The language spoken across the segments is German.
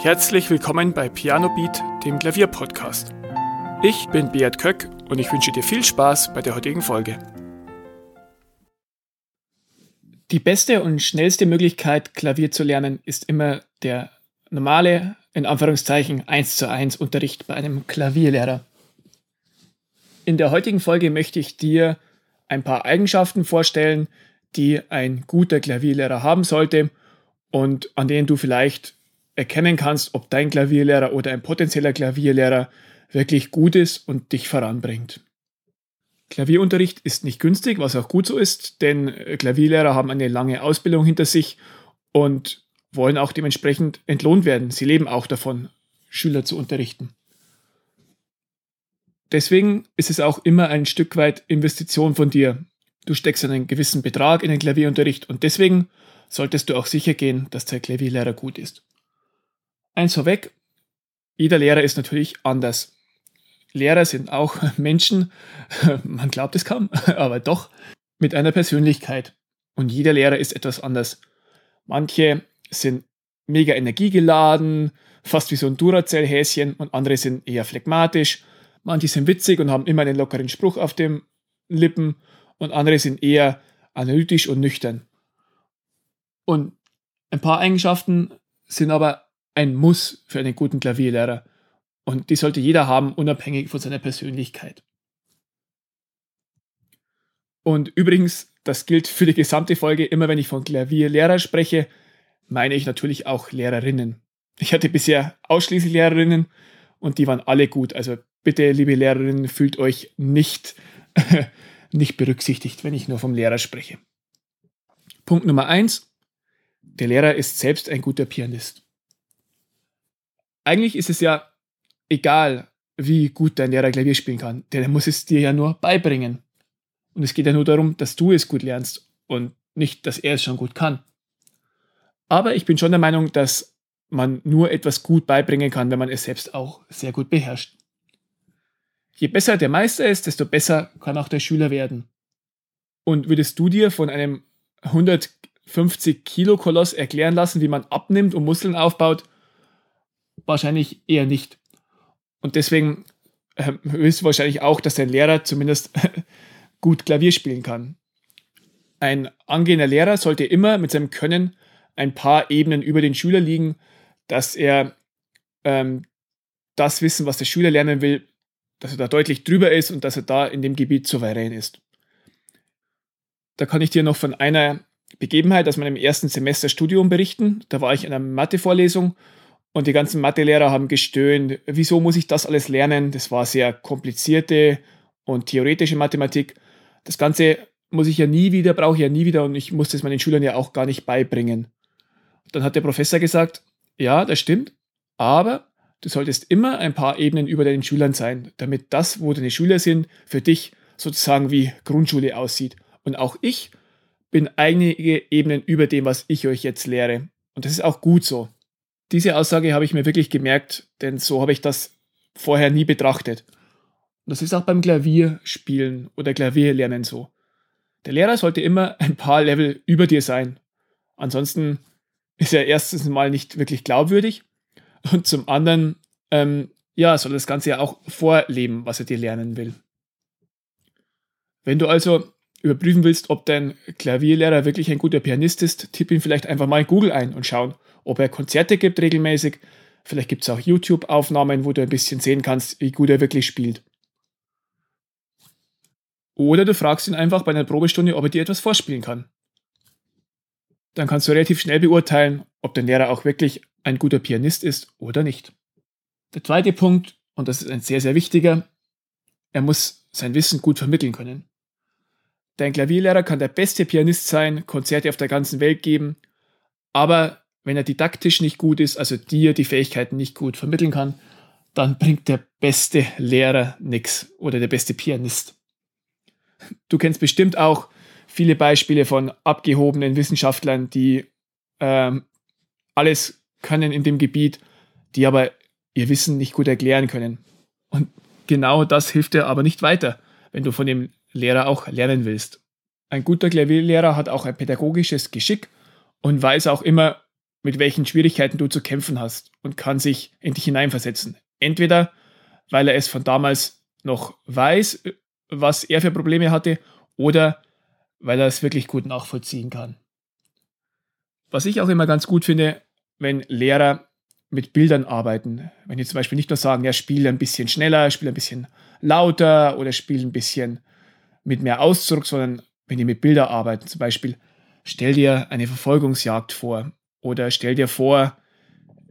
Herzlich willkommen bei Piano Beat, dem Klavierpodcast. Ich bin Beat Köck und ich wünsche dir viel Spaß bei der heutigen Folge. Die beste und schnellste Möglichkeit, Klavier zu lernen, ist immer der normale, in Anführungszeichen, 1 zu 1 Unterricht bei einem Klavierlehrer. In der heutigen Folge möchte ich dir ein paar Eigenschaften vorstellen, die ein guter Klavierlehrer haben sollte und an denen du vielleicht erkennen kannst, ob dein Klavierlehrer oder ein potenzieller Klavierlehrer wirklich gut ist und dich voranbringt. Klavierunterricht ist nicht günstig, was auch gut so ist, denn Klavierlehrer haben eine lange Ausbildung hinter sich und wollen auch dementsprechend entlohnt werden. Sie leben auch davon, Schüler zu unterrichten. Deswegen ist es auch immer ein Stück weit Investition von dir. Du steckst einen gewissen Betrag in den Klavierunterricht und deswegen solltest du auch sicher gehen, dass der Klavierlehrer gut ist. Eins vorweg, jeder Lehrer ist natürlich anders. Lehrer sind auch Menschen, man glaubt es kaum, aber doch mit einer Persönlichkeit. Und jeder Lehrer ist etwas anders. Manche sind mega energiegeladen, fast wie so ein Duracell-Häschen und andere sind eher phlegmatisch. Manche sind witzig und haben immer einen lockeren Spruch auf den Lippen und andere sind eher analytisch und nüchtern. Und ein paar Eigenschaften sind aber ein Muss für einen guten Klavierlehrer. Und die sollte jeder haben, unabhängig von seiner Persönlichkeit. Und übrigens, das gilt für die gesamte Folge, immer wenn ich von Klavierlehrer spreche, meine ich natürlich auch Lehrerinnen. Ich hatte bisher ausschließlich Lehrerinnen und die waren alle gut. Also bitte, liebe Lehrerinnen, fühlt euch nicht, nicht berücksichtigt, wenn ich nur vom Lehrer spreche. Punkt Nummer eins: Der Lehrer ist selbst ein guter Pianist eigentlich ist es ja egal, wie gut dein Lehrer Klavier spielen kann. Der muss es dir ja nur beibringen. Und es geht ja nur darum, dass du es gut lernst und nicht, dass er es schon gut kann. Aber ich bin schon der Meinung, dass man nur etwas gut beibringen kann, wenn man es selbst auch sehr gut beherrscht. Je besser der Meister ist, desto besser kann auch der Schüler werden. Und würdest du dir von einem 150 Kilo Koloss erklären lassen, wie man abnimmt und Muskeln aufbaut, Wahrscheinlich eher nicht. Und deswegen äh, willst du wahrscheinlich auch, dass dein Lehrer zumindest gut Klavier spielen kann. Ein angehender Lehrer sollte immer mit seinem Können ein paar Ebenen über den Schüler liegen, dass er ähm, das Wissen, was der Schüler lernen will, dass er da deutlich drüber ist und dass er da in dem Gebiet souverän ist. Da kann ich dir noch von einer Begebenheit aus meinem ersten Semester Studium berichten. Da war ich in einer Mathe-Vorlesung und die ganzen Mathelehrer haben gestöhnt, wieso muss ich das alles lernen? Das war sehr komplizierte und theoretische Mathematik. Das Ganze muss ich ja nie wieder, brauche ich ja nie wieder und ich muss das meinen Schülern ja auch gar nicht beibringen. Dann hat der Professor gesagt, ja, das stimmt, aber du solltest immer ein paar Ebenen über deinen Schülern sein, damit das, wo deine Schüler sind, für dich sozusagen wie Grundschule aussieht. Und auch ich bin einige Ebenen über dem, was ich euch jetzt lehre. Und das ist auch gut so. Diese Aussage habe ich mir wirklich gemerkt, denn so habe ich das vorher nie betrachtet. Und das ist auch beim Klavierspielen oder Klavierlernen so. Der Lehrer sollte immer ein paar Level über dir sein. Ansonsten ist er erstens mal nicht wirklich glaubwürdig und zum anderen, ähm, ja, soll das Ganze ja auch vorleben, was er dir lernen will. Wenn du also überprüfen willst, ob dein Klavierlehrer wirklich ein guter Pianist ist, tipp ihn vielleicht einfach mal in Google ein und schauen, ob er Konzerte gibt regelmäßig. Vielleicht gibt es auch YouTube-Aufnahmen, wo du ein bisschen sehen kannst, wie gut er wirklich spielt. Oder du fragst ihn einfach bei einer Probestunde, ob er dir etwas vorspielen kann. Dann kannst du relativ schnell beurteilen, ob dein Lehrer auch wirklich ein guter Pianist ist oder nicht. Der zweite Punkt, und das ist ein sehr, sehr wichtiger, er muss sein Wissen gut vermitteln können. Dein Klavierlehrer kann der beste Pianist sein, Konzerte auf der ganzen Welt geben, aber wenn er didaktisch nicht gut ist, also dir die Fähigkeiten nicht gut vermitteln kann, dann bringt der beste Lehrer nichts oder der beste Pianist. Du kennst bestimmt auch viele Beispiele von abgehobenen Wissenschaftlern, die ähm, alles können in dem Gebiet, die aber ihr Wissen nicht gut erklären können. Und genau das hilft dir aber nicht weiter, wenn du von dem Lehrer auch lernen willst. Ein guter Klavierlehrer hat auch ein pädagogisches Geschick und weiß auch immer, mit welchen Schwierigkeiten du zu kämpfen hast und kann sich in dich hineinversetzen. Entweder, weil er es von damals noch weiß, was er für Probleme hatte, oder weil er es wirklich gut nachvollziehen kann. Was ich auch immer ganz gut finde, wenn Lehrer mit Bildern arbeiten. Wenn die zum Beispiel nicht nur sagen, ja, spiel ein bisschen schneller, spiel ein bisschen lauter oder spiel ein bisschen mit mehr Ausdruck, sondern wenn die mit Bildern arbeiten, zum Beispiel, stell dir eine Verfolgungsjagd vor oder stell dir vor,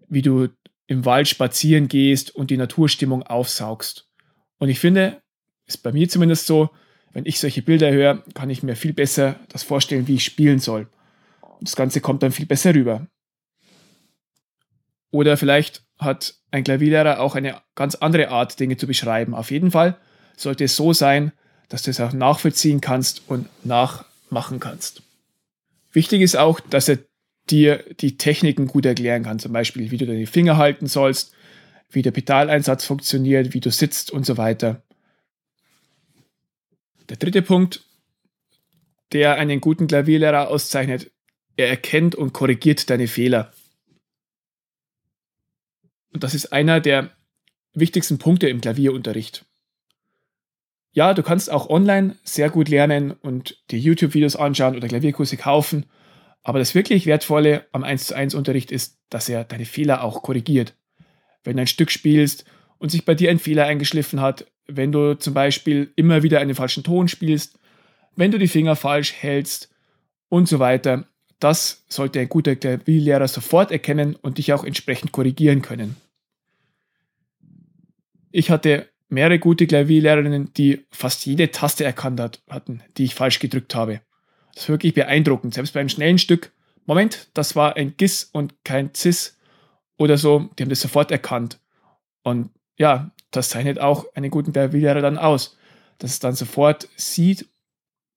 wie du im Wald spazieren gehst und die Naturstimmung aufsaugst. Und ich finde, ist bei mir zumindest so, wenn ich solche Bilder höre, kann ich mir viel besser das vorstellen, wie ich spielen soll. Und das Ganze kommt dann viel besser rüber. Oder vielleicht hat ein Klavierlehrer auch eine ganz andere Art, Dinge zu beschreiben. Auf jeden Fall sollte es so sein, dass du es auch nachvollziehen kannst und nachmachen kannst. Wichtig ist auch, dass er dir die Techniken gut erklären kann, zum Beispiel, wie du deine Finger halten sollst, wie der Pedaleinsatz funktioniert, wie du sitzt und so weiter. Der dritte Punkt, der einen guten Klavierlehrer auszeichnet, er erkennt und korrigiert deine Fehler. Und das ist einer der wichtigsten Punkte im Klavierunterricht. Ja, du kannst auch online sehr gut lernen und dir YouTube-Videos anschauen oder Klavierkurse kaufen. Aber das wirklich Wertvolle am 1 zu 1 Unterricht ist, dass er deine Fehler auch korrigiert. Wenn du ein Stück spielst und sich bei dir ein Fehler eingeschliffen hat, wenn du zum Beispiel immer wieder einen falschen Ton spielst, wenn du die Finger falsch hältst und so weiter, das sollte ein guter Klavierlehrer sofort erkennen und dich auch entsprechend korrigieren können. Ich hatte mehrere gute Klavierlehrerinnen, die fast jede Taste erkannt hat, hatten, die ich falsch gedrückt habe. Das ist wirklich beeindruckend. Selbst bei einem schnellen Stück, Moment, das war ein Gis und kein Cis oder so, die haben das sofort erkannt. Und ja, das zeichnet auch einen guten Klavierlehrer dann aus, dass es dann sofort sieht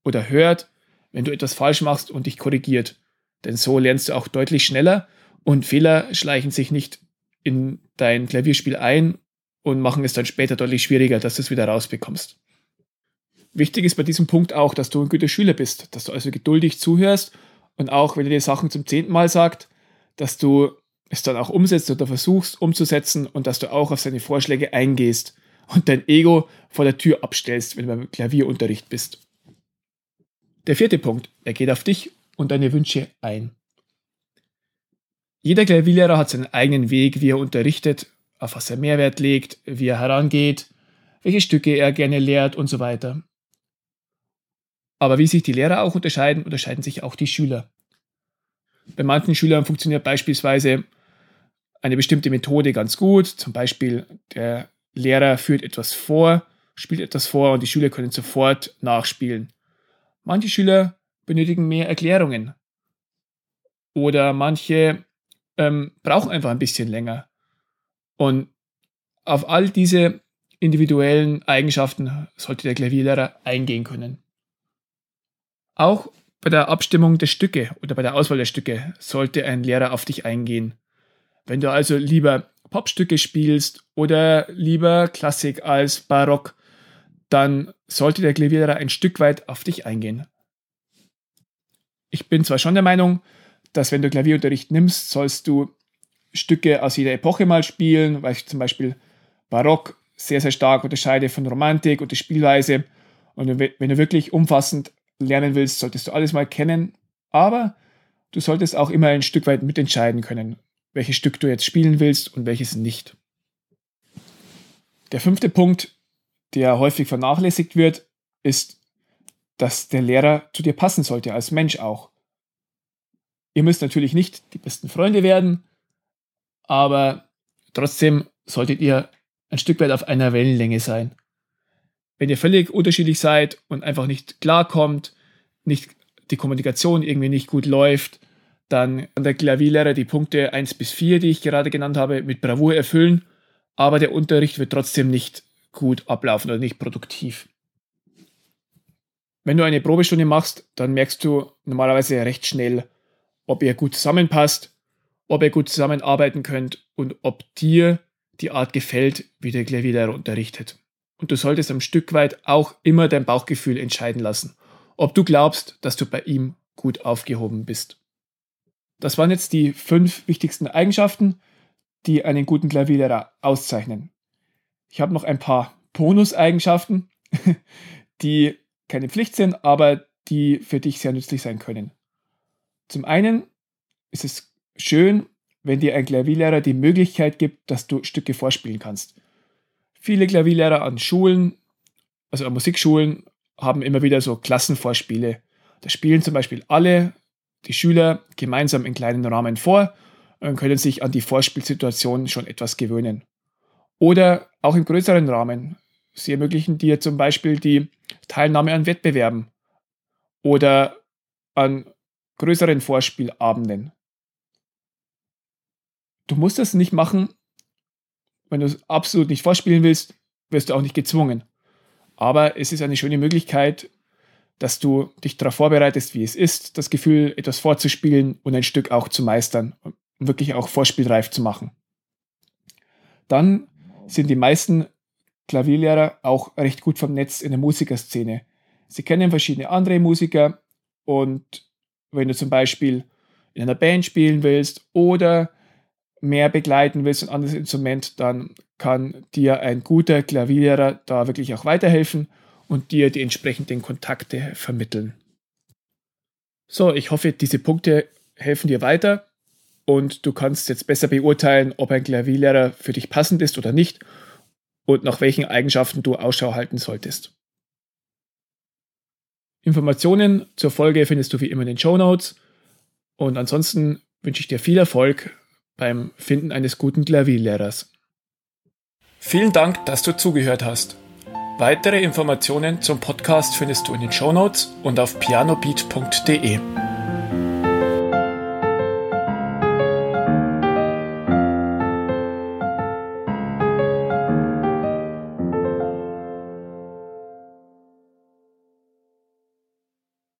oder hört, wenn du etwas falsch machst und dich korrigiert. Denn so lernst du auch deutlich schneller und Fehler schleichen sich nicht in dein Klavierspiel ein und machen es dann später deutlich schwieriger, dass du es wieder rausbekommst. Wichtig ist bei diesem Punkt auch, dass du ein guter Schüler bist, dass du also geduldig zuhörst und auch, wenn er dir Sachen zum zehnten Mal sagt, dass du es dann auch umsetzt oder versuchst umzusetzen und dass du auch auf seine Vorschläge eingehst und dein Ego vor der Tür abstellst, wenn du beim Klavierunterricht bist. Der vierte Punkt, er geht auf dich und deine Wünsche ein. Jeder Klavierlehrer hat seinen eigenen Weg, wie er unterrichtet, auf was er Mehrwert legt, wie er herangeht, welche Stücke er gerne lehrt und so weiter. Aber wie sich die Lehrer auch unterscheiden, unterscheiden sich auch die Schüler. Bei manchen Schülern funktioniert beispielsweise eine bestimmte Methode ganz gut. Zum Beispiel der Lehrer führt etwas vor, spielt etwas vor und die Schüler können sofort nachspielen. Manche Schüler benötigen mehr Erklärungen. Oder manche ähm, brauchen einfach ein bisschen länger. Und auf all diese individuellen Eigenschaften sollte der Klavierlehrer eingehen können. Auch bei der Abstimmung der Stücke oder bei der Auswahl der Stücke sollte ein Lehrer auf dich eingehen. Wenn du also lieber Popstücke spielst oder lieber Klassik als Barock, dann sollte der Klavierlehrer ein Stück weit auf dich eingehen. Ich bin zwar schon der Meinung, dass wenn du Klavierunterricht nimmst, sollst du Stücke aus jeder Epoche mal spielen, weil ich zum Beispiel Barock sehr, sehr stark unterscheide von Romantik und der Spielweise. Und wenn du wirklich umfassend lernen willst, solltest du alles mal kennen. Aber du solltest auch immer ein Stück weit mitentscheiden können, welches Stück du jetzt spielen willst und welches nicht. Der fünfte Punkt, der häufig vernachlässigt wird, ist, dass der Lehrer zu dir passen sollte, als Mensch auch. Ihr müsst natürlich nicht die besten Freunde werden, aber trotzdem solltet ihr ein Stück weit auf einer Wellenlänge sein. Wenn ihr völlig unterschiedlich seid und einfach nicht klarkommt, nicht die Kommunikation irgendwie nicht gut läuft, dann kann der Klavierlehrer die Punkte 1 bis 4, die ich gerade genannt habe, mit Bravour erfüllen, aber der Unterricht wird trotzdem nicht gut ablaufen oder nicht produktiv. Wenn du eine Probestunde machst, dann merkst du normalerweise recht schnell, ob ihr gut zusammenpasst, ob ihr gut zusammenarbeiten könnt und ob dir die Art gefällt, wie der Klavierlehrer unterrichtet und du solltest ein Stück weit auch immer dein Bauchgefühl entscheiden lassen, ob du glaubst, dass du bei ihm gut aufgehoben bist. das waren jetzt die fünf wichtigsten Eigenschaften, die einen guten Klavierlehrer auszeichnen. Ich habe noch ein paar Bonuseigenschaften, die keine Pflicht sind, aber die für dich sehr nützlich sein können. Zum einen ist es schön, wenn dir ein Klavierlehrer die Möglichkeit gibt, dass du Stücke vorspielen kannst. Viele Klavierlehrer an Schulen, also an Musikschulen, haben immer wieder so Klassenvorspiele. Da spielen zum Beispiel alle die Schüler gemeinsam in kleinen Rahmen vor und können sich an die Vorspielsituation schon etwas gewöhnen. Oder auch im größeren Rahmen. Sie ermöglichen dir zum Beispiel die Teilnahme an Wettbewerben oder an größeren Vorspielabenden. Du musst das nicht machen, wenn du es absolut nicht vorspielen willst, wirst du auch nicht gezwungen. Aber es ist eine schöne Möglichkeit, dass du dich darauf vorbereitest, wie es ist, das Gefühl, etwas vorzuspielen und ein Stück auch zu meistern und wirklich auch vorspielreif zu machen. Dann sind die meisten Klavierlehrer auch recht gut vom Netz in der Musikerszene. Sie kennen verschiedene andere Musiker und wenn du zum Beispiel in einer Band spielen willst oder mehr begleiten willst, ein anderes Instrument, dann kann dir ein guter Klavierlehrer da wirklich auch weiterhelfen und dir die entsprechenden Kontakte vermitteln. So, ich hoffe, diese Punkte helfen dir weiter und du kannst jetzt besser beurteilen, ob ein Klavierlehrer für dich passend ist oder nicht und nach welchen Eigenschaften du Ausschau halten solltest. Informationen zur Folge findest du wie immer in den Show Notes und ansonsten wünsche ich dir viel Erfolg beim Finden eines guten Klavierlehrers. Vielen Dank, dass du zugehört hast. Weitere Informationen zum Podcast findest du in den Shownotes und auf pianobeat.de.